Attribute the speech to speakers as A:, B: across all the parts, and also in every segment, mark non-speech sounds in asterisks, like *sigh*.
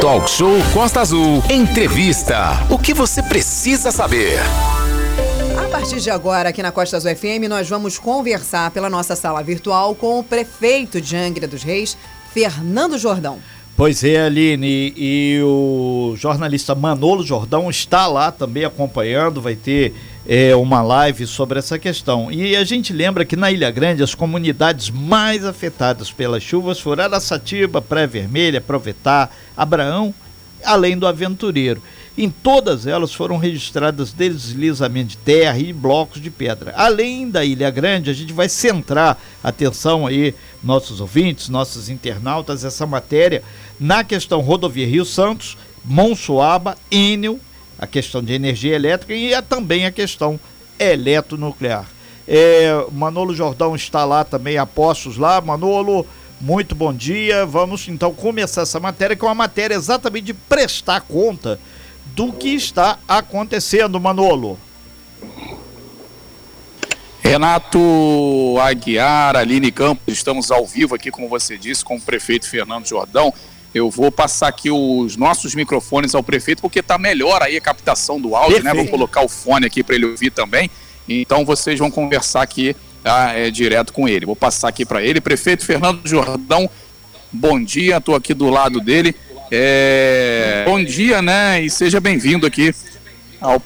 A: Talk Show Costa Azul. Entrevista. O que você precisa saber?
B: A partir de agora, aqui na Costa Azul FM, nós vamos conversar pela nossa sala virtual com o prefeito de Angra dos Reis, Fernando Jordão.
C: Pois é, Aline, e o jornalista Manolo Jordão está lá também acompanhando, vai ter é, uma live sobre essa questão. E a gente lembra que na Ilha Grande as comunidades mais afetadas pelas chuvas foram Araçatiba, Pré-Vermelha, Provetá, Abraão, além do Aventureiro. Em todas elas foram registradas deslizamentos de terra e blocos de pedra. Além da Ilha Grande, a gente vai centrar atenção aí, nossos ouvintes, nossos internautas, essa matéria na questão rodovia Rio Santos, Monsuaba, Enel, a questão de energia elétrica e é também a questão eletronuclear. É, Manolo Jordão está lá também, apostos lá. Manolo, muito bom dia. Vamos então começar essa matéria, que é uma matéria exatamente de prestar conta do que está acontecendo, Manolo.
D: Renato Aguiar, Aline Campos, estamos ao vivo aqui, como você disse, com o prefeito Fernando Jordão. Eu vou passar aqui os nossos microfones ao prefeito, porque está melhor aí a captação do áudio, Perfeito. né? Vou colocar o fone aqui para ele ouvir também. Então vocês vão conversar aqui ah, é, direto com ele. Vou passar aqui para ele. Prefeito Fernando Jordão, bom dia, estou aqui do lado dele. É... Bom dia, né? E seja bem-vindo aqui ao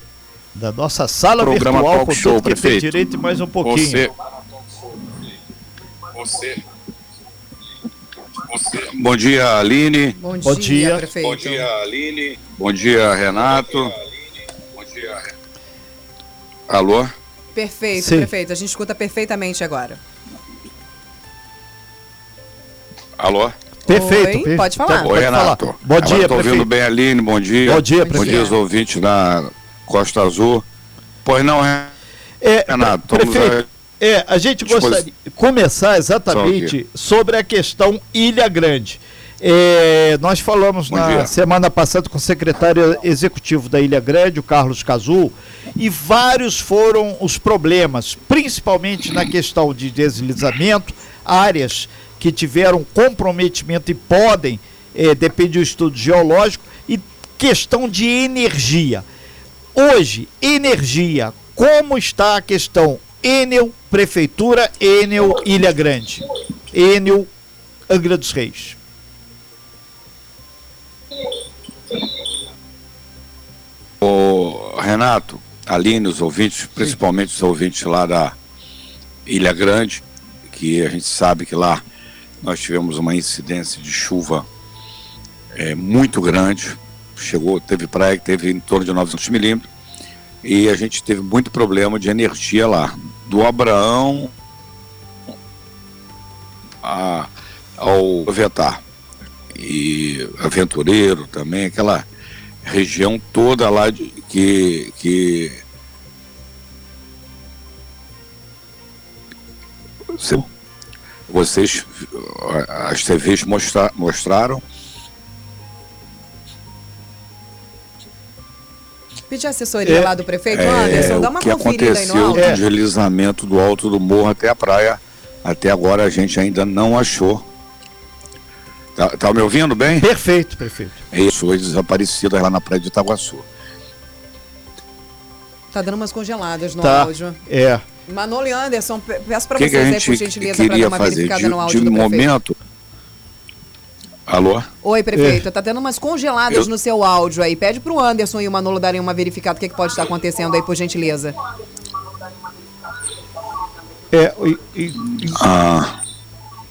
C: da nossa sala
D: programa
C: virtual
D: Talk Show, prefeito.
C: direito mais um pouquinho.
D: Você, você Bom dia, Aline.
B: Bom, Bom dia, dia, prefeito.
D: Bom dia, Aline. Bom dia, Renato. Bom dia. Alô?
B: Perfeito, Sim. prefeito. A gente escuta perfeitamente agora.
D: Alô?
C: Perfeito.
B: Oi, pode falar.
D: Oi, pode Renato.
C: Falar. Bom dia, Estou
D: ouvindo bem, Aline. Bom dia.
C: Bom dia,
D: prefeito. Bom dia aos ouvintes da Costa Azul. Pois não, é,
C: Renato. Prefeito, é, a gente gostaria de começar exatamente sobre a questão Ilha Grande. É, nós falamos Bom na dia. semana passada com o secretário executivo da Ilha Grande, o Carlos Cazul, e vários foram os problemas, principalmente na questão de deslizamento, áreas que tiveram comprometimento e podem, é, depende do estudo geológico, e questão de energia. Hoje, energia, como está a questão Enel, Prefeitura, Enel, Ilha Grande. Enel, Angra dos Reis.
D: O Renato, Aline, os ouvintes, principalmente Sim. os ouvintes lá da Ilha Grande, que a gente sabe que lá nós tivemos uma incidência de chuva é, muito grande, chegou, teve praia que teve em torno de 900 milímetros, e a gente teve muito problema de energia lá do Abraão a, ao Vetar e Aventureiro também, aquela região toda lá de, que, que vocês as TVs mostra, mostraram
B: Pedir assessoria é, lá do prefeito é, Anderson, dá uma
D: que
B: conferida
D: aí no alto. O deslizamento do alto do morro até a praia, até agora a gente ainda não achou. Tá, tá me ouvindo bem?
C: Perfeito, perfeito.
D: É isso, foi desaparecida lá na praia de Itaguaçu.
B: Tá dando umas congeladas no
C: tá,
B: áudio.
C: É.
B: Manolo e Anderson, peço para vocês aí, por gentileza, para dar uma
D: fazer? verificada de, no áudio de do momento, Alô?
B: Oi, prefeito. É. Tá tendo umas congeladas Eu... no seu áudio aí. Pede pro Anderson e o Manolo darem uma verificada o que, é que pode estar acontecendo aí, por gentileza.
C: É, e, e...
D: Ah.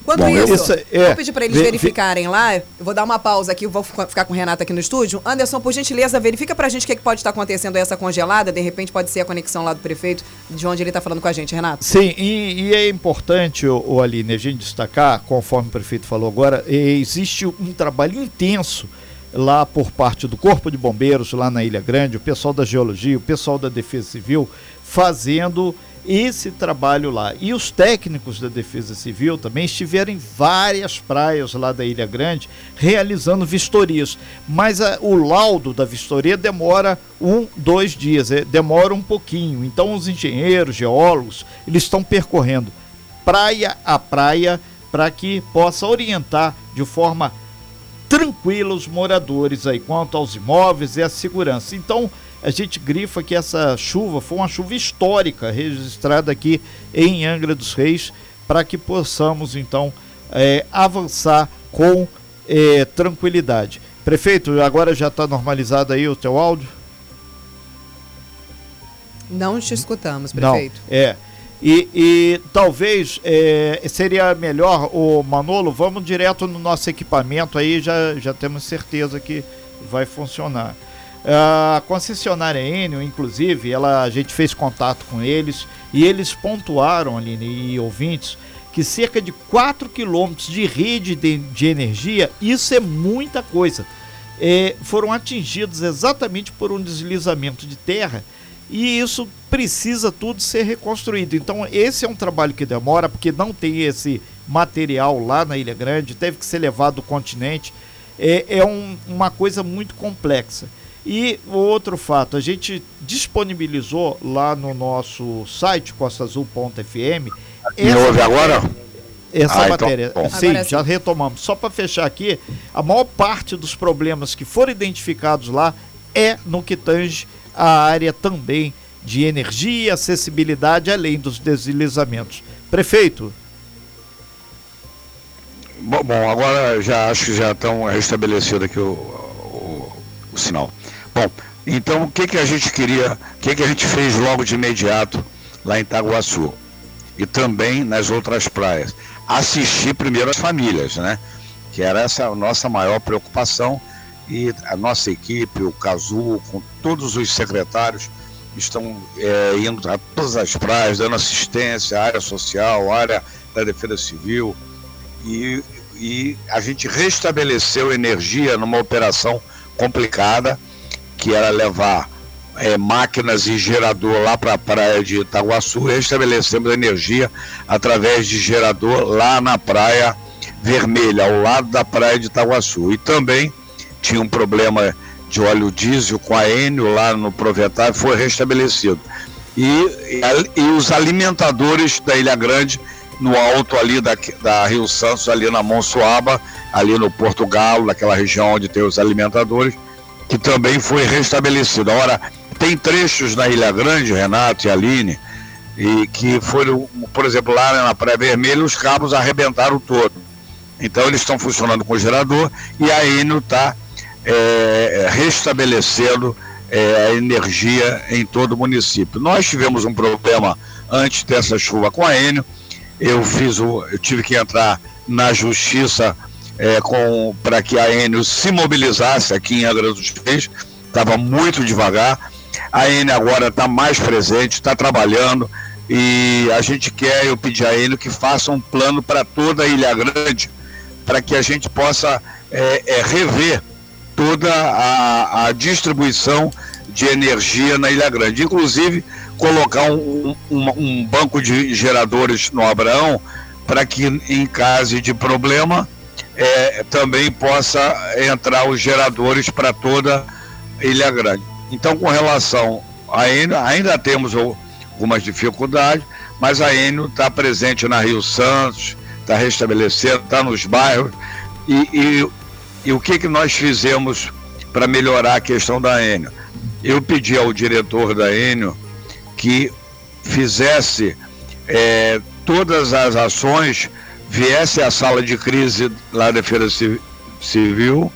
B: Enquanto Bom, isso, isso é, vou pedir para eles verificarem lá. Eu vou dar uma pausa aqui, vou ficar com o Renato aqui no estúdio. Anderson, por gentileza, verifica para a gente o que, é que pode estar acontecendo essa congelada. De repente pode ser a conexão lá do prefeito, de onde ele está falando com a gente, Renato.
C: Sim, e, e é importante, o, o Aline, a gente destacar, conforme o prefeito falou agora, existe um trabalho intenso lá por parte do Corpo de Bombeiros, lá na Ilha Grande, o pessoal da Geologia, o pessoal da Defesa Civil, fazendo esse trabalho lá. E os técnicos da Defesa Civil também estiveram em várias praias lá da Ilha Grande realizando vistorias. Mas a, o laudo da vistoria demora um, dois dias, é, demora um pouquinho. Então os engenheiros, geólogos, eles estão percorrendo praia a praia para que possa orientar de forma tranquila os moradores aí quanto aos imóveis e a segurança. Então, a gente grifa que essa chuva foi uma chuva histórica registrada aqui em Angra dos Reis, para que possamos então é, avançar com é, tranquilidade. Prefeito, agora já está normalizado aí o teu áudio?
B: Não te escutamos, prefeito.
C: Não, é. E, e talvez é, seria melhor, o Manolo, vamos direto no nosso equipamento aí, já, já temos certeza que vai funcionar. A concessionária Enio, inclusive, ela, a gente fez contato com eles e eles pontuaram, Aline e ouvintes, que cerca de 4 quilômetros de rede de, de, energia, isso é muita coisa, é, foram atingidos exatamente por um deslizamento de terra e isso precisa tudo ser reconstruído. Então, esse é um trabalho que demora, porque não tem esse material lá na Ilha Grande, teve que ser levado do continente. É, é um, uma coisa muito complexa. E outro fato, a gente disponibilizou lá no nosso site costaazul.fm.
E: Me ouve agora?
C: Essa ah, então, matéria. Então, sim, já retomamos. Só para fechar aqui, a maior parte dos problemas que foram identificados lá é no que tange a área também de energia, acessibilidade, além dos deslizamentos. Prefeito.
E: Bom, bom agora já acho que já estão restabelecido aqui o, o, o, sinal. Bom, então o que, que a gente queria, o que, que a gente fez logo de imediato lá em Itaguaçu e também nas outras praias? Assistir primeiro as famílias, né? Que era essa a nossa maior preocupação e a nossa equipe, o Casu, com todos os secretários, estão é, indo a todas as praias, dando assistência, área social, área da defesa civil, e, e a gente restabeleceu energia numa operação complicada, que era levar é, máquinas e gerador lá para a praia de Itaguaçu, restabelecemos energia através de gerador lá na praia vermelha, ao lado da praia de Itaguaçu. E também tinha um problema de óleo diesel com a Enio lá no Provetar, foi restabelecido. E, e, e, os alimentadores da Ilha Grande, no alto ali da, da Rio Santos, ali na Monsuaba, ali no Porto Galo, naquela região onde tem os alimentadores, que também foi restabelecido. Agora, tem trechos na Ilha Grande, Renato e Aline, e que foram, por exemplo, lá na Praia Vermelha, os cabos arrebentaram todo. Então eles estão funcionando com gerador e a Enio está é, restabelecendo é, a energia em todo o município. Nós tivemos um problema antes dessa chuva com a Enio. Eu fiz o, eu tive que entrar na justiça é, para que a Enio se mobilizasse aqui em Angra dos Reis. Estava muito devagar. A Enio agora está mais presente, está trabalhando e a gente quer, eu pedi a Enio que faça um plano para toda a Ilha Grande, para que a gente possa é, é, rever toda a, a distribuição de energia na Ilha Grande. Inclusive, colocar um, um, um banco de geradores no Abraão para que, em caso de problema, é, também possa entrar os geradores para toda Ilha Grande. Então, com relação a Enio, ainda temos algumas dificuldades, mas a Enio está presente na Rio Santos, está restabelecendo, está nos bairros, e, e e o que, que nós fizemos para melhorar a questão da Enio? Eu pedi ao diretor da Enio que fizesse é, todas as ações, viesse à sala de crise lá da Feira Civil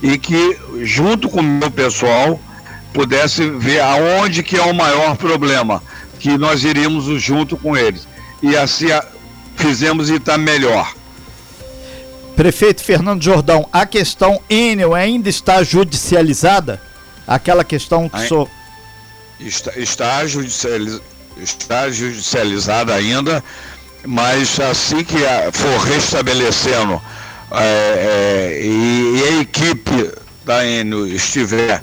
E: e que, junto com o meu pessoal, pudesse ver aonde que é o maior problema, que nós iríamos junto com eles. E assim fizemos e está melhor.
C: Prefeito Fernando Jordão, a questão Enel ainda está judicializada? Aquela questão que sou.
E: Está, está, judicializ, está judicializada ainda, mas assim que for restabelecendo é, é, e, a equipe da Enel estiver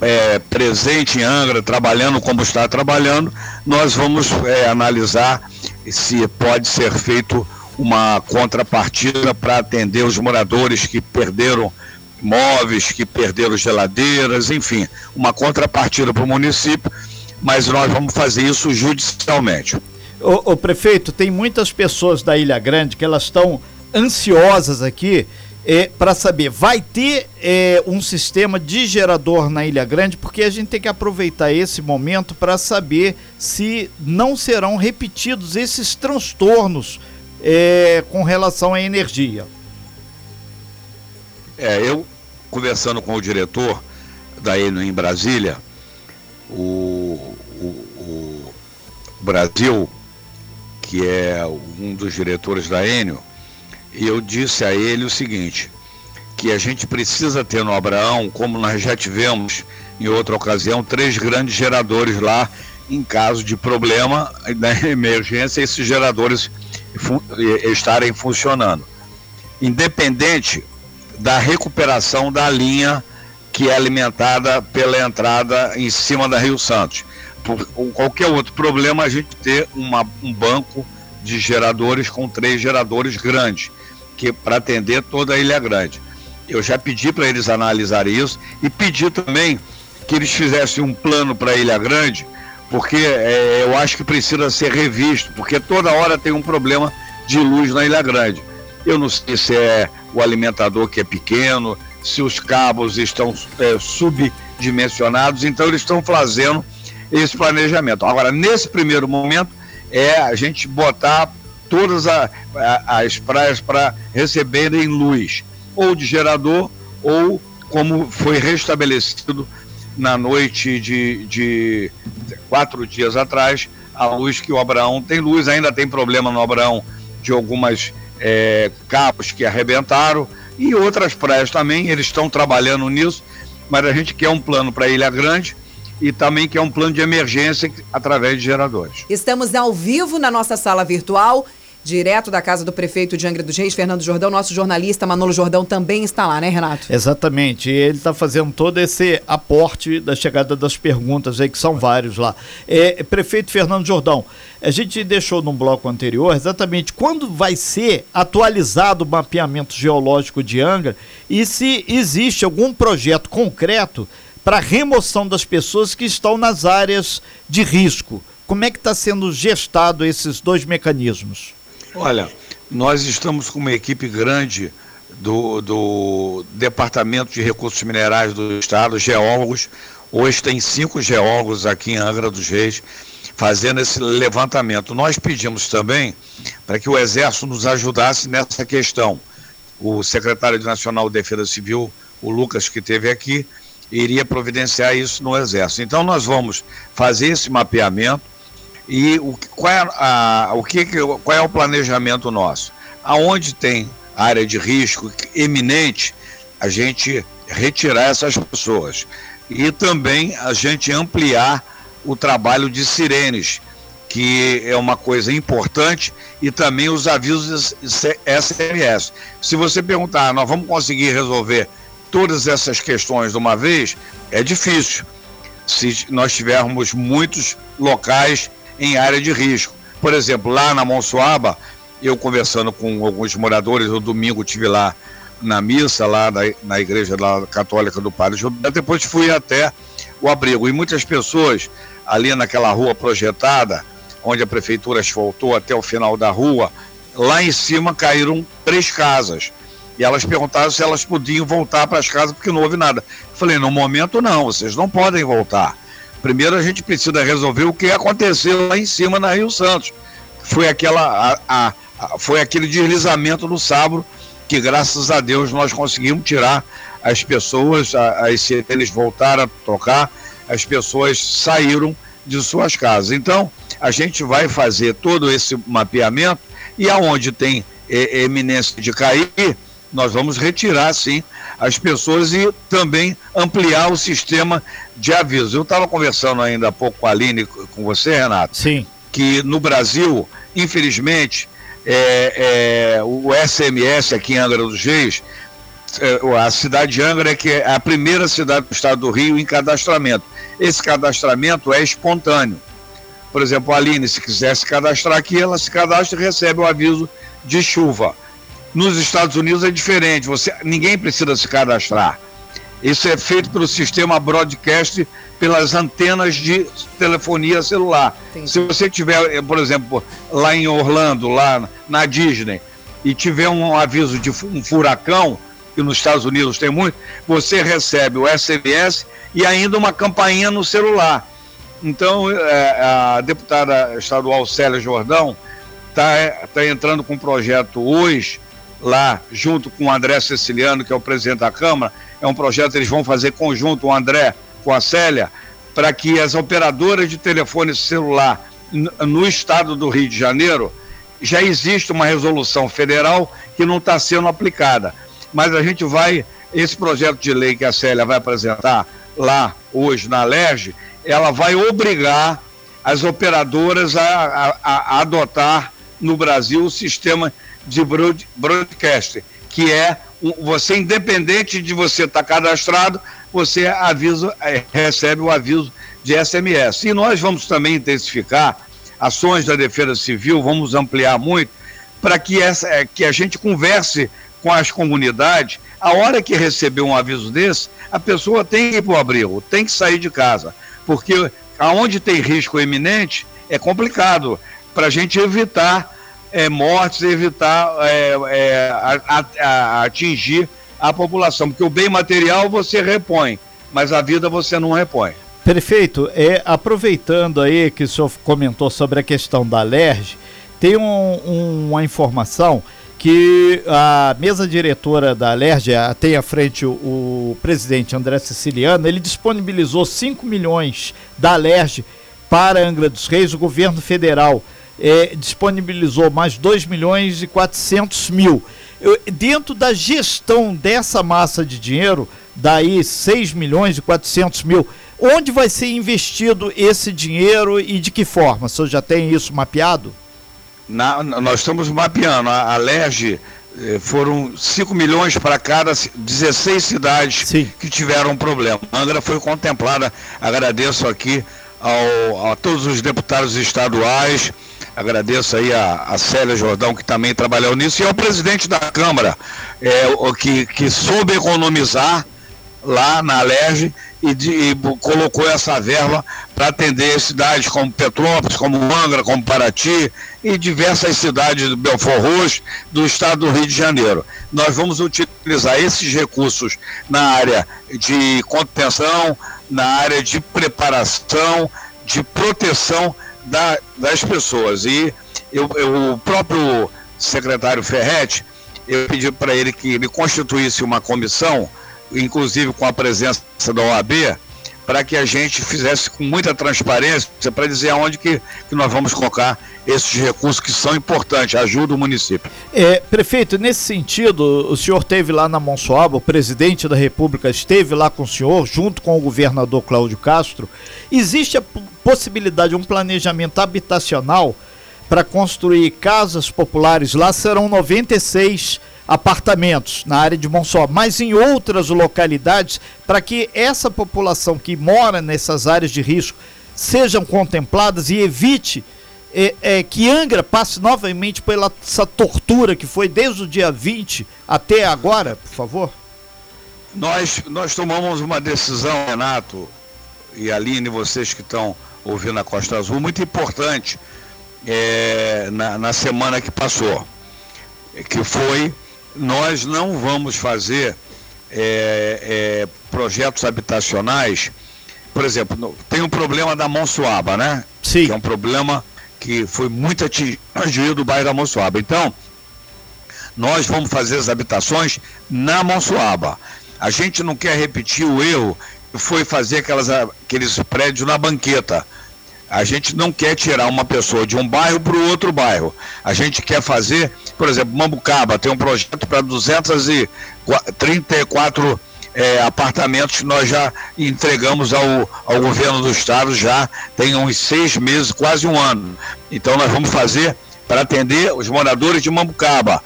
E: é, presente em Angra, trabalhando como está trabalhando, nós vamos é, analisar se pode ser feito uma contrapartida para atender os moradores que perderam móveis, que perderam geladeiras, enfim, uma contrapartida para o município, mas nós vamos fazer isso judicialmente.
C: O, prefeito, tem muitas pessoas da Ilha Grande que elas estão ansiosas aqui é, para saber, vai ter é, um sistema de gerador na Ilha Grande, porque a gente tem que aproveitar esse momento para saber se não serão repetidos esses transtornos é, com relação à energia.
E: É, eu conversando com o diretor da Enio em Brasília, o, o, o Brasil, que é um dos diretores da Enio, e eu disse a ele o seguinte, que a gente precisa ter no Abraão, como nós já tivemos em outra ocasião, três grandes geradores lá, em caso de problema, na *laughs* emergência, esses geradores estarem funcionando. Independente da recuperação da linha que é alimentada pela entrada em cima da Rio Santos. Por qualquer outro problema, a gente ter uma, um banco de geradores com três geradores grandes que para atender toda a Ilha Grande. Eu já pedi para eles analisarem isso e pedi também que eles fizessem um plano para a Ilha Grande, porque é, eu acho que precisa ser revisto, porque toda hora tem um problema de luz na Ilha Grande. Eu não sei se é o alimentador que é pequeno, se os cabos estão é, subdimensionados, então eles estão fazendo esse planejamento. Agora, nesse primeiro momento, é a gente botar todas a, a, as praias para receberem luz, ou de gerador, ou como foi restabelecido na noite de, de quatro dias atrás, a luz que o Abraão tem luz, ainda tem problema no Abraão de algumas é, cabos que arrebentaram e outras praias também, eles estão trabalhando nisso, mas a gente quer um plano para Ilha Grande e também quer um plano de emergência através de geradores.
B: Estamos ao vivo na nossa sala virtual direto da casa do prefeito de Angra dos Reis, Fernando Jordão. Nosso jornalista Manolo Jordão também está lá, né, Renato?
C: Exatamente. Ele está fazendo todo esse aporte da chegada das perguntas aí, que são vários lá. É, prefeito Fernando Jordão, a gente deixou num bloco anterior exatamente quando vai ser atualizado o mapeamento geológico de Angra e se existe algum projeto concreto para remoção das pessoas que estão nas áreas de risco. Como é que está sendo gestado esses dois mecanismos?
E: Olha, nós estamos com uma equipe grande do, do Departamento de Recursos Minerais do Estado, geólogos. Hoje tem cinco geólogos aqui em Angra dos Reis fazendo esse levantamento. Nós pedimos também para que o Exército nos ajudasse nessa questão. O secretário nacional de Defesa Civil, o Lucas, que esteve aqui, iria providenciar isso no Exército. Então, nós vamos fazer esse mapeamento e o, qual, é a, o que, qual é o planejamento nosso? Aonde tem área de risco eminente, a gente retirar essas pessoas. E também a gente ampliar o trabalho de sirenes, que é uma coisa importante, e também os avisos SMS. Se você perguntar, ah, nós vamos conseguir resolver todas essas questões de uma vez, é difícil. Se nós tivermos muitos locais em área de risco. Por exemplo, lá na Monsuaba, eu conversando com alguns moradores, no domingo tive lá na missa, lá na, na igreja lá, católica do Padre Judá, depois fui até o abrigo. E muitas pessoas ali naquela rua projetada, onde a prefeitura asfaltou até o final da rua, lá em cima caíram três casas. E elas perguntaram se elas podiam voltar para as casas porque não houve nada. Eu falei, no momento não, vocês não podem voltar. Primeiro a gente precisa resolver o que aconteceu lá em cima na Rio Santos. Foi, aquela, a, a, a, foi aquele deslizamento do Sabro que graças a Deus nós conseguimos tirar as pessoas, as sirenes voltaram a tocar, as pessoas saíram de suas casas. Então, a gente vai fazer todo esse mapeamento e aonde tem é, eminência de cair, nós vamos retirar sim as pessoas e também ampliar o sistema de aviso. Eu estava conversando ainda há pouco com a Aline, com você, Renato.
C: Sim.
E: Que no Brasil, infelizmente, é, é, o SMS aqui em Angra dos Reis, é, a cidade de Angra é que é a primeira cidade do estado do Rio em cadastramento. Esse cadastramento é espontâneo. Por exemplo, a Aline, se quiser se cadastrar aqui, ela se cadastra e recebe o aviso de chuva. Nos Estados Unidos é diferente, você, ninguém precisa se cadastrar. Isso é feito pelo sistema broadcast pelas antenas de telefonia celular. Entendi. Se você tiver, eh, por exemplo, lá em Orlando, lá na Disney, e tiver um aviso de um furacão, que nos Estados Unidos tem muito, você recebe o SMS e ainda uma campainha no celular. Então, é, a deputada estadual Célia Jordão está tá entrando com um projeto hoje, lá, junto com o André Ceciliano, que é o presidente da Câmara. É um projeto que eles vão fazer conjunto, o André com a Célia, para que as operadoras de telefone celular no estado do Rio de Janeiro já existe uma resolução federal que não está sendo aplicada. Mas a gente vai, esse projeto de lei que a Célia vai apresentar lá hoje na LERJ, ela vai obrigar as operadoras a, a, a adotar no Brasil o sistema de broadcast, que é você, independente de você estar tá cadastrado, você avisa, é, recebe o aviso de SMS. E nós vamos também intensificar ações da Defesa Civil, vamos ampliar muito, para que, essa, é, que a gente converse com as comunidades. A hora que receber um aviso desse, a pessoa tem que ir para o abrigo, tem que sair de casa, porque aonde tem risco iminente é complicado para a gente evitar é, mortes, evitar é, é, a, a, a atingir a população, porque o bem material você repõe, mas a vida você não repõe.
C: Prefeito, é, aproveitando aí que o senhor comentou sobre a questão da LERJ, tem um, um, uma informação que a mesa diretora da LERJ, tem à frente o, o, presidente André Siciliano, ele disponibilizou 5 milhões da LERJ para Angra dos Reis, o governo federal é, disponibilizou mais 2 milhões e 400 mil. Eu, dentro da gestão dessa massa de dinheiro, daí 6 milhões e 400 mil, Onde vai ser investido esse dinheiro e de que forma? O senhor já tem isso mapeado?
E: Na, nós estamos mapeando. A, a LERJ eh, foram 5 milhões para cada 16 cidades Sim. que tiveram problema. A Angra foi contemplada. Agradeço aqui ao, a todos os deputados estaduais. Agradeço aí a, a Célia Jordão, que também trabalhou nisso, e ao presidente da Câmara, é, o, que, que soube economizar lá na Alerj e, de, e colocou essa verba para atender cidades como Petrópolis, como Angra, como Paraty e diversas cidades do Belfort Roxo do estado do Rio de Janeiro. Nós vamos utilizar esses recursos na área de contenção, na área de preparação, de proteção da, das pessoas. E eu, eu, o próprio secretário Ferretti, eu pedi para ele que ele constituísse uma comissão inclusive com a presença da OAB, para que a gente fizesse com muita transparência para dizer aonde que, que nós vamos colocar esses recursos que são importantes, ajuda o município.
C: É, prefeito, nesse sentido, o senhor teve lá na Monsoaba, o presidente da República esteve lá com o senhor, junto com o governador Cláudio Castro. Existe a possibilidade de um planejamento habitacional para construir casas populares? Lá serão 96 apartamentos na área de Monçó, mas em outras localidades, para que essa população que mora nessas áreas de risco sejam contempladas e evite é, é, que Angra passe novamente pela essa tortura que foi desde o dia 20 até agora, por favor?
E: Nós, nós tomamos uma decisão, Renato e Aline, vocês que estão ouvindo a Costa Azul, muito importante é, na, na semana que passou, que foi nós não vamos fazer é, é, projetos habitacionais. Por exemplo, tem um problema da Monsuaba, né?
C: Sim.
E: Que é um problema que foi muito atingido do bairro da Monsuaba. Então, nós vamos fazer as habitações na Monsuaba. A gente não quer repetir o erro que foi fazer aquelas, aqueles prédios na banqueta. A gente não quer tirar uma pessoa de um bairro para o outro bairro. A gente quer fazer, por exemplo, Mambucaba tem um projeto para 234 é, apartamentos que nós já entregamos ao, ao governo do estado já tem uns seis meses, quase um ano. Então nós vamos fazer para atender os moradores de Mambucaba.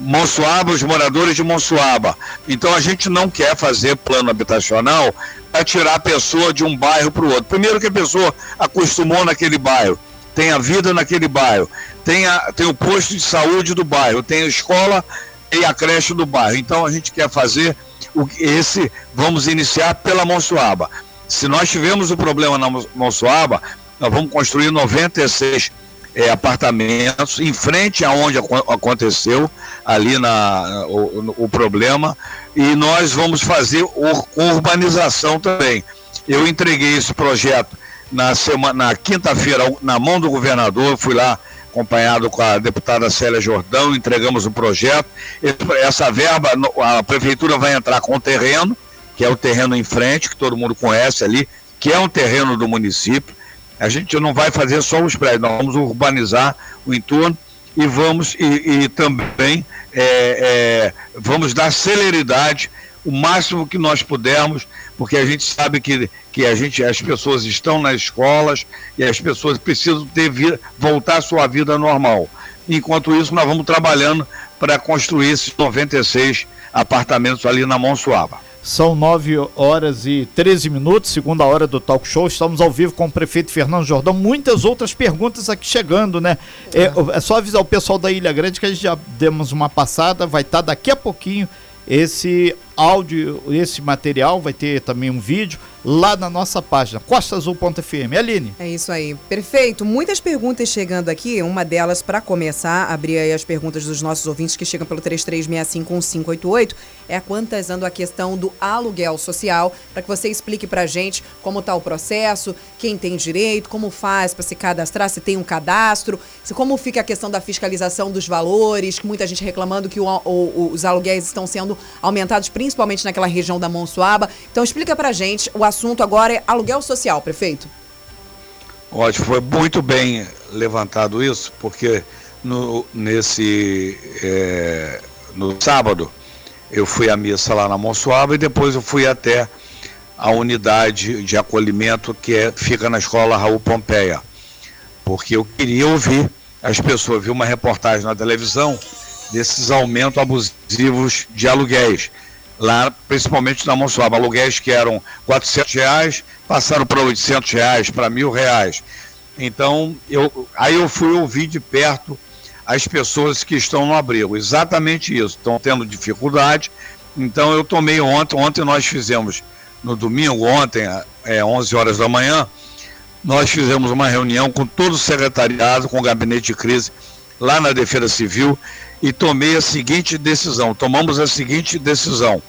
E: Monsuaba, os moradores de Monsuaba. Então a gente não quer fazer plano habitacional para tirar a pessoa de um bairro para o outro. Primeiro que a pessoa acostumou naquele bairro, tem a vida naquele bairro, tem, a, tem o posto de saúde do bairro, tem a escola e a creche do bairro. Então a gente quer fazer o, esse, vamos iniciar pela Monsuaba. Se nós tivermos o um problema na Monsuaba, nós vamos construir 96 é, apartamentos em frente aonde aconteceu ali na, o, o problema e nós vamos fazer urbanização também. Eu entreguei esse projeto na, semana, na quinta-feira na mão do governador, fui lá acompanhado com a deputada Célia Jordão, entregamos o projeto. Essa verba, a prefeitura vai entrar com o terreno, que é o terreno em frente, que todo mundo conhece ali, que é um terreno do município. A gente não vai fazer só os prédios, nós vamos urbanizar o entorno e vamos e, e também é, é, vamos dar celeridade o máximo que nós pudermos, porque a gente sabe que, que a gente, as pessoas estão nas escolas e as pessoas precisam ter voltar à sua vida normal. Enquanto isso, nós vamos trabalhando para construir esses 96 apartamentos ali na Monsuaba.
C: São 9 horas e 13 minutos, segunda hora do talk show. Estamos ao vivo com o prefeito Fernando Jordão. Muitas outras perguntas aqui chegando, né? É, é só avisar o pessoal da Ilha Grande que a gente já demos uma passada, vai estar daqui a pouquinho esse áudio, esse material, vai ter também um vídeo lá na nossa página, costaazul.fm. Aline.
B: É isso aí. Perfeito. Muitas perguntas chegando aqui. Uma delas, para começar, abrir aí as perguntas dos nossos ouvintes que chegam pelo 33651588, é quantas ando a questão do aluguel social, para que você explique para gente como está o processo, quem tem direito, como faz para se cadastrar, se tem um cadastro, se como fica a questão da fiscalização dos valores, que muita gente reclamando que o, o, os aluguéis estão sendo aumentados principalmente naquela região da Monsuaba. Então explica para gente o assunto agora é aluguel social, prefeito.
E: Ótimo, foi muito bem levantado isso, porque no, nesse é, no sábado eu fui à missa lá na Monsuaba e depois eu fui até a unidade de acolhimento que é, fica na escola Raul Pompeia, porque eu queria ouvir as pessoas, vi uma reportagem na televisão desses aumentos abusivos de aluguéis lá principalmente na Monsuaba, aluguéis que eram 400 reais, passaram para 800 reais, para mil reais. Então, eu, aí eu fui ouvir de perto as pessoas que estão no abrigo, exatamente isso, estão tendo dificuldade. Então, eu tomei ontem, ontem nós fizemos, no domingo, ontem, é 11 horas da manhã, nós fizemos uma reunião com todo o secretariado, com o gabinete de crise, lá na Defesa Civil, e tomei a seguinte decisão, tomamos a seguinte decisão.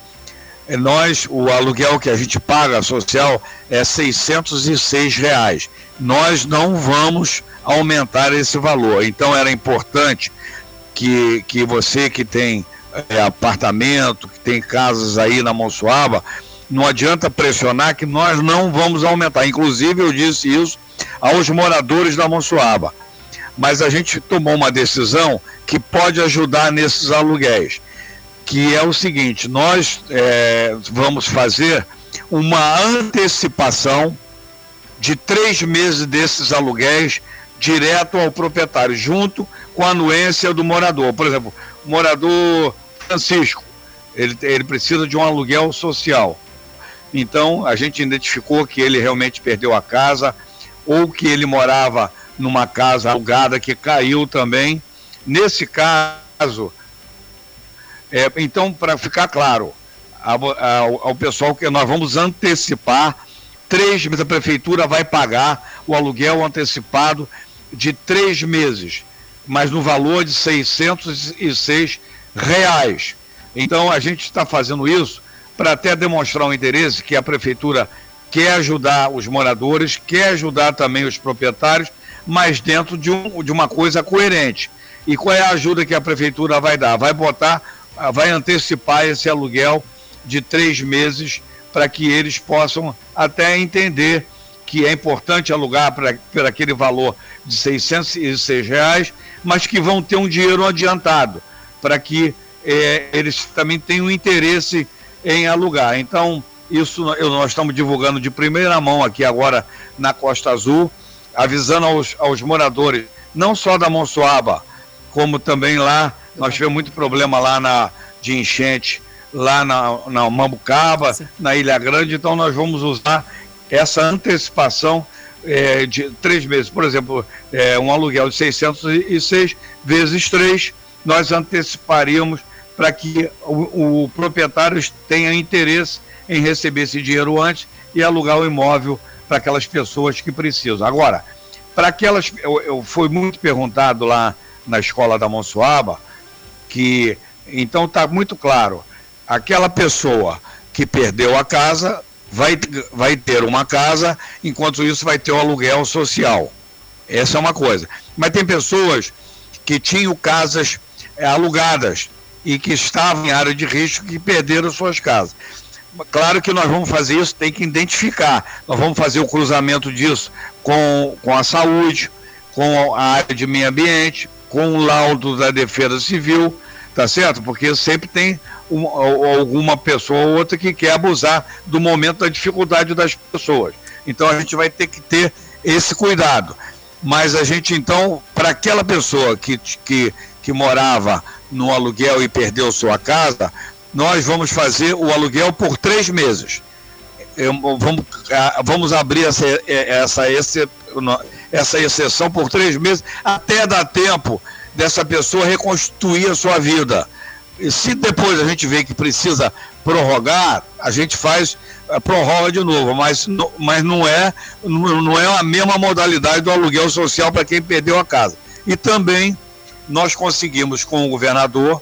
E: É, nós, o aluguel que a gente paga social é 606 reais. Nós não vamos aumentar esse valor. Então era importante que, que você que tem é, apartamento, que tem casas aí na Monsuaba, não adianta pressionar que nós não vamos aumentar. Inclusive eu disse isso aos moradores da Monsuaba. Mas a gente tomou uma decisão que pode ajudar nesses aluguéis que é o seguinte: nós é, vamos fazer uma antecipação de três meses desses aluguéis direto ao proprietário, junto com a anuência do morador. Por exemplo, o morador Francisco, ele, ele precisa de um aluguel social. Então, a gente identificou que ele realmente perdeu a casa, ou que ele morava numa casa alugada que caiu também. Nesse caso, é, então, para ficar claro ao, ao, ao, pessoal que nós vamos antecipar três meses, a prefeitura vai pagar o aluguel antecipado de três meses, mas no valor de 606 reais. Então a gente está fazendo isso para até demonstrar um interesse que a prefeitura quer ajudar os moradores, quer ajudar também os proprietários, mas dentro de, um, de uma coisa coerente. E qual é a ajuda que a prefeitura vai dar? Vai botar ah, vai antecipar esse aluguel de três meses para que eles possam até entender que é importante alugar para, aquele valor de 606 reais, mas que vão ter um dinheiro adiantado para que é, eles também tenham interesse em alugar. Então, isso nós estamos divulgando de primeira mão aqui agora na Costa Azul, avisando aos, aos moradores, não só da Monsoaba, como também lá nós tivemos muito problema lá na, de enchente, lá na, na Mambucaba, Sim. na Ilha Grande, então nós vamos usar essa antecipação é, de três meses. Por exemplo, é, um aluguel de 606 vezes três, nós anteciparíamos para que o, o proprietário tenha interesse em receber esse dinheiro antes e alugar o imóvel para aquelas pessoas que precisam. Agora, para aquelas, eu, eu, foi muito perguntado lá na escola da Monsuaba, que então está muito claro, aquela pessoa que perdeu a casa vai, vai ter uma casa, enquanto isso vai ter o aluguel social. Essa é uma coisa. Mas tem pessoas que tinham casas é, alugadas e que estavam em área de risco que perderam suas casas. Claro que nós vamos fazer isso, tem que identificar. Nós vamos fazer o cruzamento disso com, com a saúde, com a área de meio ambiente, com o laudo da defesa civil, tá certo? Porque sempre tem uma, alguma pessoa ou outra que quer abusar do momento da dificuldade das pessoas. Então a gente vai ter que ter esse cuidado. Mas a gente então, para aquela pessoa que, que, que morava no aluguel e perdeu sua casa, nós vamos fazer o aluguel por três meses. Eu, vamos, vamos abrir essa, essa, essa, essa exceção por três meses até dar tempo dessa pessoa reconstruir a sua vida. E se depois a gente vê que precisa prorrogar, a gente faz a prorroga de novo, mas, mas não, é, não é a mesma modalidade do aluguel social para quem perdeu a casa. E também nós conseguimos com o governador,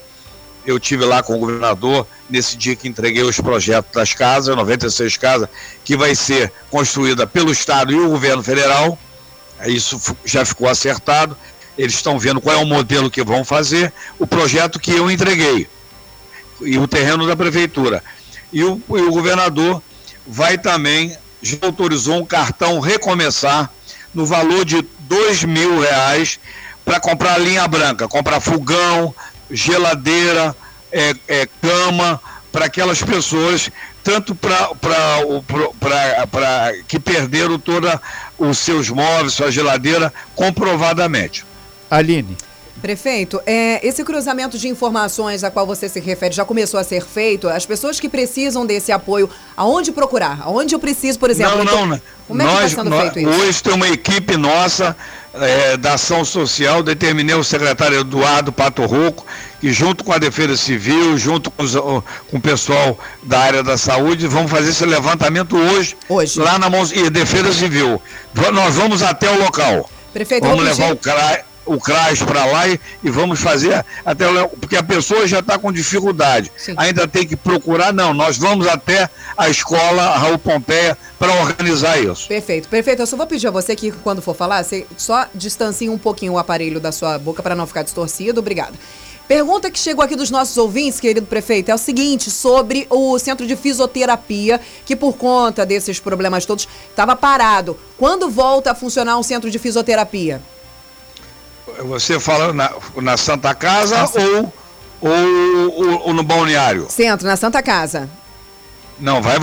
E: eu tive lá com o governador nesse dia que entreguei os projetos das casas, 96 casas, que vai ser construída pelo Estado e o governo federal. Isso já ficou acertado eles estão vendo qual é o modelo que vão fazer, o projeto que eu entreguei e o terreno da prefeitura. E o, e o governador vai também, já autorizou um cartão recomeçar no valor de dois mil reais para comprar linha branca, comprar fogão, geladeira, é, é, cama, para aquelas pessoas, tanto para que perderam todos os seus móveis, sua geladeira, comprovadamente.
C: Aline.
B: Prefeito, é, esse cruzamento de informações a qual você se refere já começou a ser feito? As pessoas que precisam desse apoio, aonde procurar? Aonde eu preciso, por exemplo?
E: Não, não, não. Como é que está sendo nós, feito isso? Hoje tem uma equipe nossa é, da ação social, determinei o secretário Eduardo Pato Rocco, que junto com a Defesa Civil, junto com, os, com o pessoal da área da saúde, vamos fazer esse levantamento hoje, hoje. lá na e Defesa Civil. Nós vamos até o local. Prefeito, vamos levar o CRAE o CRAS para lá e, e, vamos fazer até porque a pessoa já está com dificuldade. Sim. Ainda tem que procurar, não. Nós vamos até a escola Raul Pompeia para organizar isso.
B: Perfeito, perfeito. Eu só vou pedir a você que quando for falar, você só distancie um pouquinho o aparelho da sua boca para não ficar distorcido. Obrigada. Pergunta que chegou aqui dos nossos ouvintes, querido prefeito, é o seguinte, sobre o centro de fisioterapia, que por conta desses problemas todos estava parado. Quando volta a funcionar um centro de fisioterapia?
E: Você fala na, na Santa Casa ou, ou, ou, ou, no balneário?
B: Centro, na Santa Casa.
E: Não, vai,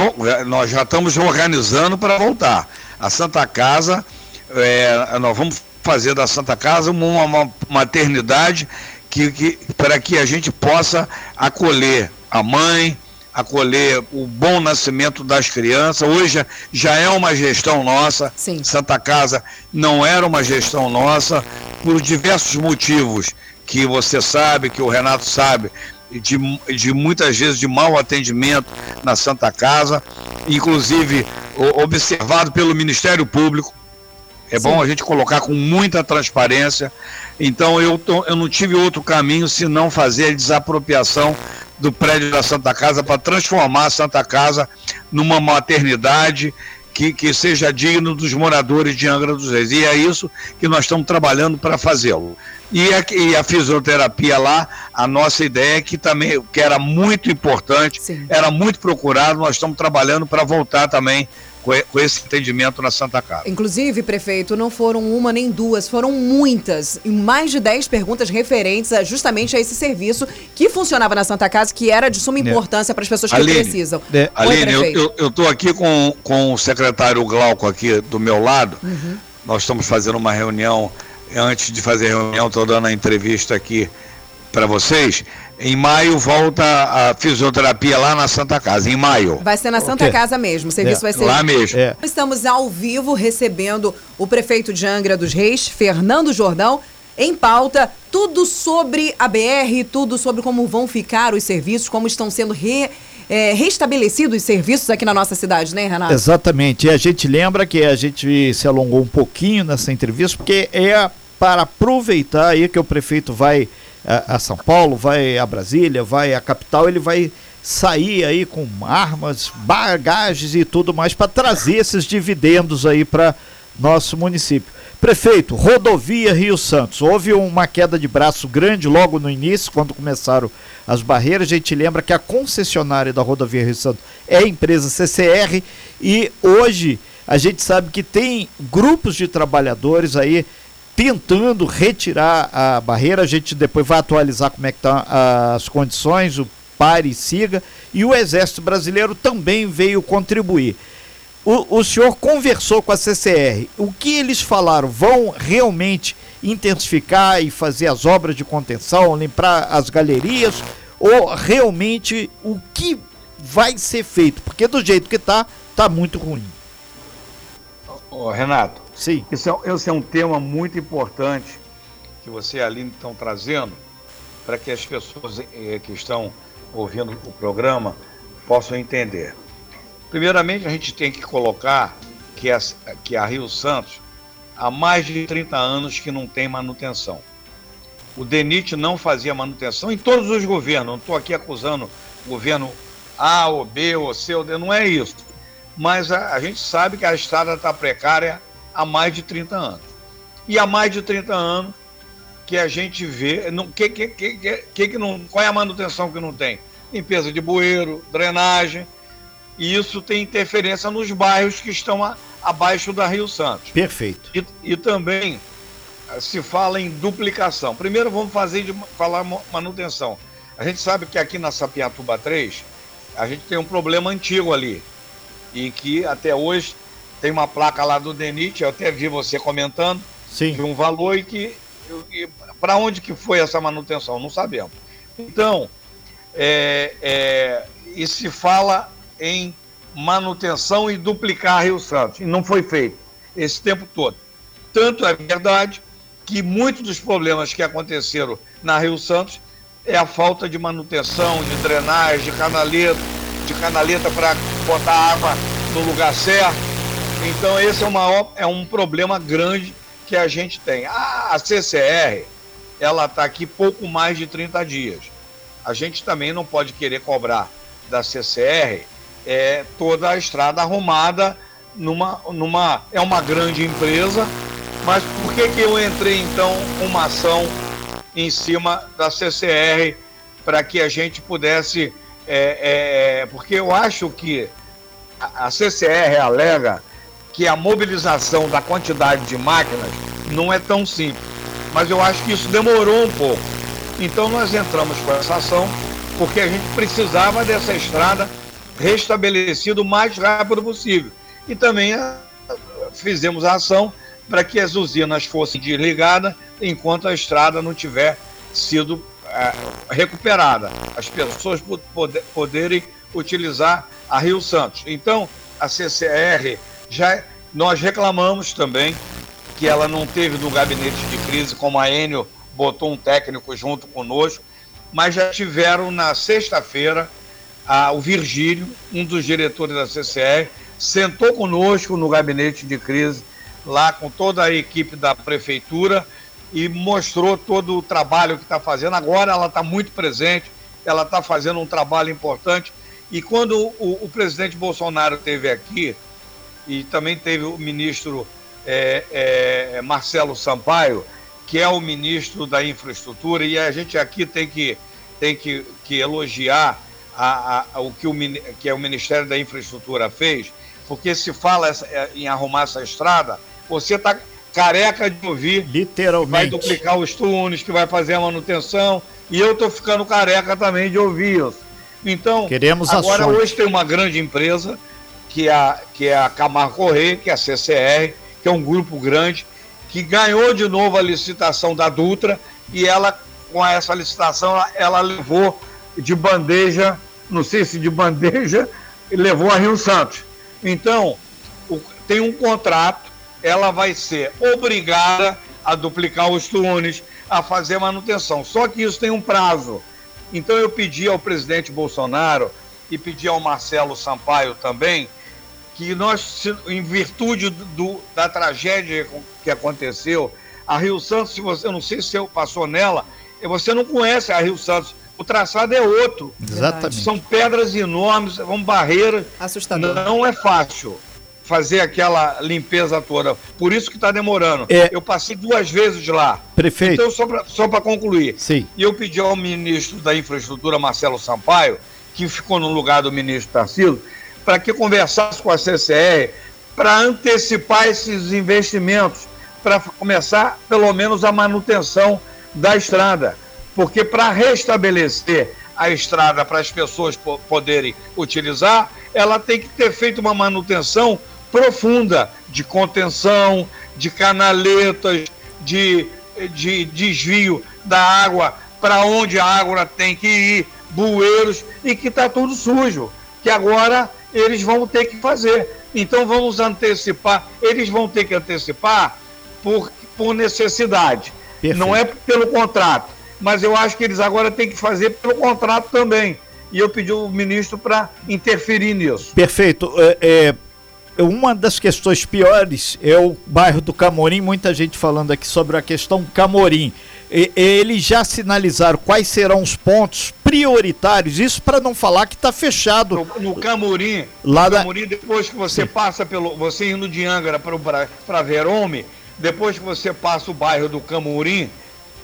E: nós já estamos organizando para voltar. A Santa Casa, é, nós vamos fazer da Santa Casa uma, uma maternidade que, que, para que a gente possa acolher a mãe, acolher o bom nascimento das crianças. Hoje já é uma gestão nossa. Sim. Santa Casa não era uma gestão nossa por diversos motivos que você sabe, que o Renato sabe, de, de muitas vezes de mau atendimento na Santa Casa, inclusive observado pelo Ministério Público. É Sim. bom a gente colocar com muita transparência. Então eu, tô, eu não tive outro caminho senão fazer a desapropriação do prédio da Santa Casa para transformar a Santa Casa numa maternidade que, que seja digno dos moradores de Angra dos Reis. E é isso que nós estamos trabalhando para fazê-lo. E a, e a, fisioterapia lá, a nossa ideia é que também que era muito importante, Sim. era muito procurado, nós estamos trabalhando para voltar também com esse entendimento na Santa Casa.
B: Inclusive, prefeito, não foram uma nem duas, foram muitas, e mais de dez perguntas referentes a, justamente a esse serviço que funcionava na Santa Casa, que era de suma né. importância para as pessoas que Aline, precisam.
E: É. Aline, eu estou aqui com, com o secretário Glauco aqui do meu lado, uhum. nós estamos fazendo uma reunião, antes de fazer a reunião, estou dando a entrevista aqui para vocês. Em maio volta a fisioterapia lá na Santa Casa, em maio.
B: Vai ser na Santa Casa mesmo, o serviço é. vai ser
E: lá mesmo. É.
B: Estamos ao vivo recebendo o prefeito de Angra dos Reis, Fernando Jordão, em pauta tudo sobre a BR, tudo sobre como vão ficar os serviços, como estão sendo re, é, restabelecidos os serviços aqui na nossa cidade, né, Renato?
C: Exatamente. E a gente lembra que a gente se alongou um pouquinho nessa entrevista, porque é para aproveitar aí que o prefeito vai a, a São Paulo, vai a Brasília, vai à capital, ele vai sair aí com armas, bagagens e tudo mais para trazer esses dividendos aí para nosso município. Prefeito, rodovia Rio Santos. Houve uma queda de braço grande logo no início, quando começaram as barreiras. A gente lembra que a concessionária da rodovia Rio Santos é a empresa CCR e hoje a gente sabe que tem grupos de trabalhadores aí tentando retirar a barreira. A gente depois vai atualizar como é que estão tá as condições, o pare e siga. E o Exército Brasileiro também veio contribuir. O, o senhor conversou com a CCR. O que eles falaram? Vão realmente intensificar e fazer as obras de contenção, limpar as galerias? Ou realmente o que vai ser feito? Porque do jeito que está, está muito ruim.
E: Renato,
C: Sim.
E: Esse é, esse é um tema muito importante que você e a Aline estão trazendo para que as pessoas eh, que estão ouvindo o programa possam entender. Primeiramente, a gente tem que colocar que a, que a Rio Santos há mais de 30 anos que não tem manutenção. O DENIT não fazia manutenção em todos os governos. Não estou aqui acusando o governo A ou B ou C ou D, não é isso. Mas a, a gente sabe que a estrada está precária há mais de 30 anos. E há mais de 30 anos que a gente vê. Não, que, que, que, que, que não, qual é a manutenção que não tem? Limpeza de bueiro, drenagem, e isso tem interferência nos bairros que estão a, abaixo da Rio Santos.
C: Perfeito.
E: E, e, também eh, se fala em duplicação. Primeiro vamos fazer de falar manutenção. A gente sabe que aqui na Sapiatuba 3, a gente tem um problema antigo ali. E que até hoje tem uma placa lá do DENIT, eu até vi você comentando,
C: Sim.
E: de um valor e que. Para onde que foi essa manutenção? Não sabemos. Então, é, é, e se fala em manutenção e duplicar Rio Santos. E não foi feito esse tempo todo. Tanto é verdade que muitos dos problemas que aconteceram na Rio Santos é a falta de manutenção, de drenagem, de canaleta, de canaleta para botar água no lugar certo. Então esse é, uma, é um problema grande que a gente tem. Ah, a CCR, ela está aqui pouco mais de 30 dias. A gente também não pode querer cobrar da CCR é, toda a estrada arrumada numa, numa. É uma grande empresa, mas por que, que eu entrei então uma ação em cima da CCR para que a gente pudesse. É, é, porque eu acho que a CCR alega que a mobilização da quantidade de máquinas não é tão simples. Mas eu acho que isso demorou um pouco. Então nós entramos com essa ação porque a gente precisava dessa estrada restabelecido o mais rápido possível. E também eh, fizemos a ação para que as usinas fossem desligadas enquanto a estrada não tiver sido é, recuperada, as pessoas poder, poderem utilizar a Rio Santos. Então, a CCR já nós reclamamos também que ela não teve no gabinete de crise, como a Enio botou um técnico junto conosco, mas já tiveram na sexta-feira o Virgílio, um dos diretores da CCR, sentou conosco no gabinete de crise, lá com toda a equipe da prefeitura, e mostrou todo o trabalho que está fazendo. Agora ela está muito presente, ela está fazendo um trabalho importante. E quando o, o, presidente Bolsonaro esteve aqui, e também teve o ministro é, é, Marcelo Sampaio, que é o ministro da infraestrutura, e a gente aqui tem que, tem que, que elogiar a, a, o que o, que o Ministério da Infraestrutura fez, porque se fala essa, é, em arrumar essa estrada, você está careca de ouvir.
C: Literalmente.
E: Vai duplicar os túneis, que vai fazer a manutenção, e eu estou ficando careca também de ouvir isso. Então,
C: Queremos
E: agora
C: ações.
E: hoje tem uma grande empresa, que é, a, que é a Camargo Correia, que é a CCR, que é um grupo grande, que ganhou de novo a licitação da Dutra, e ela, com essa licitação, ela, ela levou de bandeja não sei se de bandeja, *laughs* levou a Rio Santos. Então, o, tem um contrato, ela vai ser obrigada a duplicar os túneis, a fazer manutenção. Só que isso tem um prazo. Então eu pedi ao presidente Bolsonaro e pedi ao Marcelo Sampaio também que nós, em virtude do, da tragédia que aconteceu, a Rio Santos, se você, eu não sei se eu passou nela, você não conhece a Rio Santos. O traçado é outro.
C: Exatamente.
E: São pedras enormes, são barreiras.
B: Assustador.
E: Não é fácil fazer aquela limpeza toda. Por isso que está demorando.
C: É.
E: Eu passei duas vezes lá.
C: Prefeito.
E: Então, só para concluir.
C: Sim.
E: E eu pedi ao ministro da Infraestrutura, Marcelo Sampaio, que ficou no lugar do ministro Tarcísio, para que conversasse com a CCR para antecipar esses investimentos, para começar pelo menos a manutenção da estrada. Porque para restabelecer a estrada para as pessoas poderem utilizar, ela tem que ter feito uma manutenção profunda de contenção, de canaletas, de, de desvio da água para onde a água tem que ir, bueiros, e que está tudo sujo, que agora eles vão ter que fazer. Então vamos antecipar, eles vão ter que antecipar por, por necessidade, Perfeito. não é pelo contrato, mas eu acho que eles agora têm que fazer pelo contrato também e eu pedi o ministro para interferir nisso.
C: Perfeito. É, é, uma das questões piores é o bairro do Camorim, muita gente falando aqui sobre a questão Camorim. E, eles já sinalizaram quais serão os pontos prioritários, isso para não falar que está fechado.
E: No, no Camorim, lá no Camorim, depois que você Sim. passa pelo. Você indo de Angra para Verome, depois que você passa o bairro do Camorim,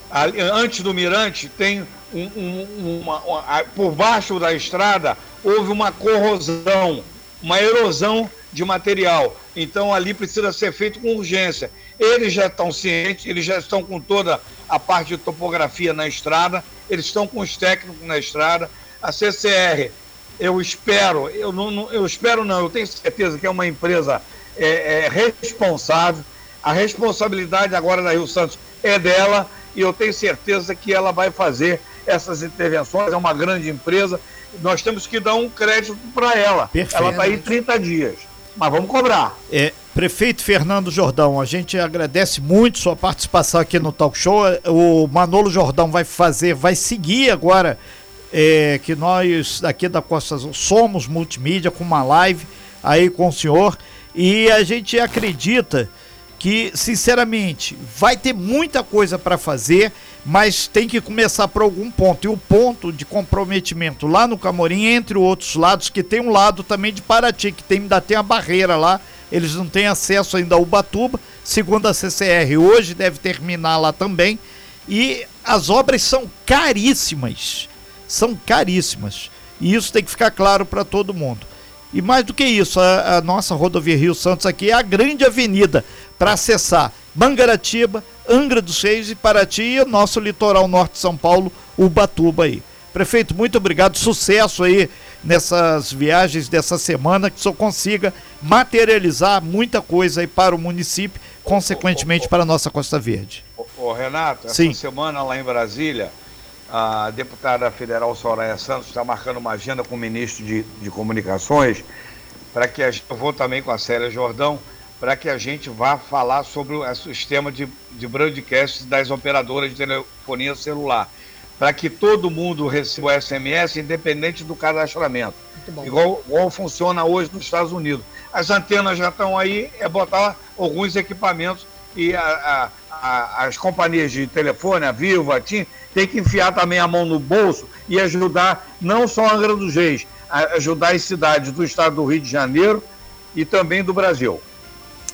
E: ali, antes do Mirante, tem um, um, uma, uma, por baixo da estrada houve uma corrosão, uma erosão de material. Então ali precisa ser feito com urgência. Eles já estão cientes, eles já estão com toda a parte de topografia na estrada, eles estão com os técnicos na estrada. A CCR, eu espero, eu não, eu espero não, eu tenho certeza que é uma empresa é, é, responsável. A responsabilidade agora da Rio Santos é dela e eu tenho certeza que ela vai fazer essas intervenções, é uma grande empresa, nós temos que dar um crédito para ela. Perfeito. Ela está aí 30 dias, mas vamos cobrar.
C: É, Prefeito Fernando Jordão, a gente agradece muito sua participação aqui no Talk Show. O Manolo Jordão vai fazer, vai seguir agora é, que nós aqui da Costa Azul somos multimídia com uma live aí com o senhor e a gente acredita que, sinceramente, vai ter muita coisa para fazer, mas tem que começar por algum ponto. E o ponto de comprometimento lá no Camorim, entre outros lados, que tem um lado também de Paraty, que tem, ainda tem a barreira lá, eles não têm acesso ainda ao Ubatuba, segundo a CCR. Hoje deve terminar lá também. E as obras são caríssimas. São caríssimas. E isso tem que ficar claro para todo mundo. E mais do que isso, a, a nossa rodovia Rio Santos aqui é a grande avenida para acessar Mangaratiba, Angra dos Reis e Paraty e o nosso litoral norte de São Paulo, Ubatuba aí. Prefeito, muito obrigado, sucesso aí nessas viagens dessa semana, que só consiga materializar muita coisa aí para o município, consequentemente para a nossa Costa Verde.
E: Ô, Renato, essa Sim. semana lá em Brasília, a deputada federal Soraya Santos está marcando uma agenda com o ministro de, de Comunicações, para que a, eu vou também com a Célia Jordão, para que a gente vá falar sobre o sistema de, de broadcast das operadoras de telefonia celular, para que todo mundo receba o SMS independente do cadastramento, igual, igual funciona hoje nos Estados Unidos. As antenas já estão aí, é botar alguns equipamentos e a, a, a, as companhias de telefone, a Vivo, a TIM, tem que enfiar também a mão no bolso e ajudar não só a Angra dos Reis, ajudar as cidades do estado do Rio de Janeiro e também do Brasil.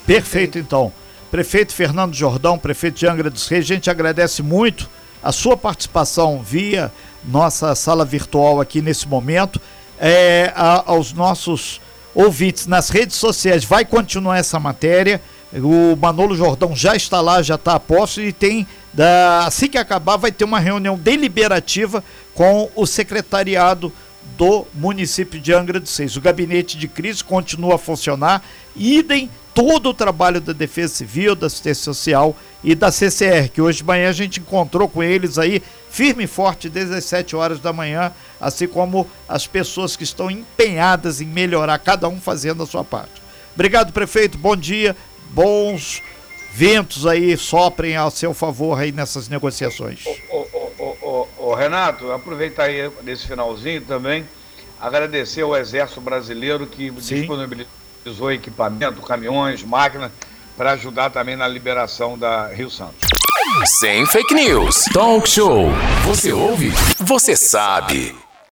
C: Perfeito, então. Prefeito Fernando Jordão, prefeito de Angra dos Reis, a gente agradece muito a sua participação via nossa sala virtual aqui nesse momento. É, a, aos nossos ouvintes nas redes sociais, vai continuar essa matéria. O Manolo Jordão já está lá, já está a posto e tem, da, assim que acabar, vai ter uma reunião deliberativa com o secretariado do município de Angra dos Reis. O gabinete de crise continua a funcionar, idem todo o trabalho da Defesa Civil, da Assistência Social e da CCR, que hoje de manhã a gente encontrou com eles aí, firme e forte, desde as 7 horas da manhã, assim como as pessoas que estão empenhadas em melhorar, cada um fazendo a sua parte. Obrigado, prefeito, bom dia, bons ventos aí soprem ao seu favor aí nessas negociações.
E: Ô, ô, ô, Renato, aproveitar aí nesse finalzinho também, agradecer ao Exército Brasileiro que Sim. disponibilizou equipamento, caminhões, máquinas, para ajudar também na liberação da Rio Santos.
A: Sem fake news. Talk show. Você ouve? Você sabe.